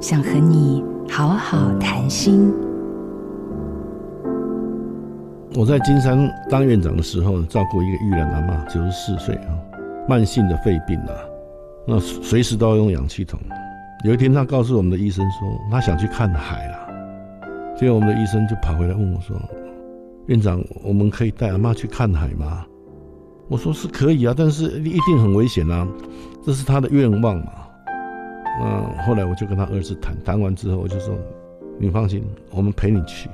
想和你好好谈心。我在金山当院长的时候，照顾一个玉兰阿妈，九十四岁啊，慢性的肺病啊，那随时都要用氧气筒。有一天，他告诉我们的医生说，他想去看海啊。结果我们的医生就跑回来问我说：“院长，我们可以带阿妈去看海吗？”我说：“是可以啊，但是一定很危险啊，这是他的愿望嘛。”那后来我就跟他儿子谈谈完之后，我就说：“你放心，我们陪你去。”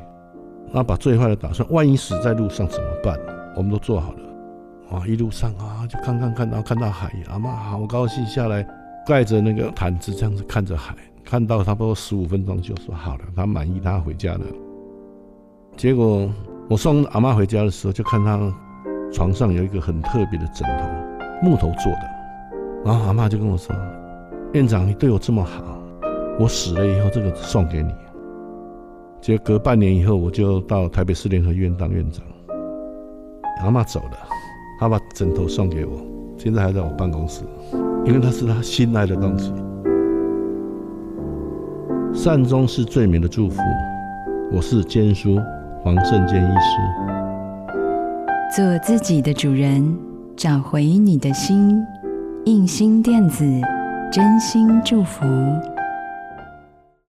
那把最坏的打算，万一死在路上怎么办？我们都做好了。啊，一路上啊，就看看看到看到海，阿妈好高兴，下来盖着那个毯子，这样子看着海，看到差不多十五分钟就说好了，他满意，他回家了。结果我送阿妈回家的时候，就看他床上有一个很特别的枕头，木头做的。然后阿妈就跟我说：“院长，你对我这么好，我死了以后，这个送给你。”结果隔半年以后，我就到台北市联合医院当院长。阿妈走了，他把枕头送给我，现在还在我办公室，因为那是他心爱的东西。善终是最美的祝福。我是坚叔黄胜坚医师。做自己的主人，找回你的心。印心电子，真心祝福。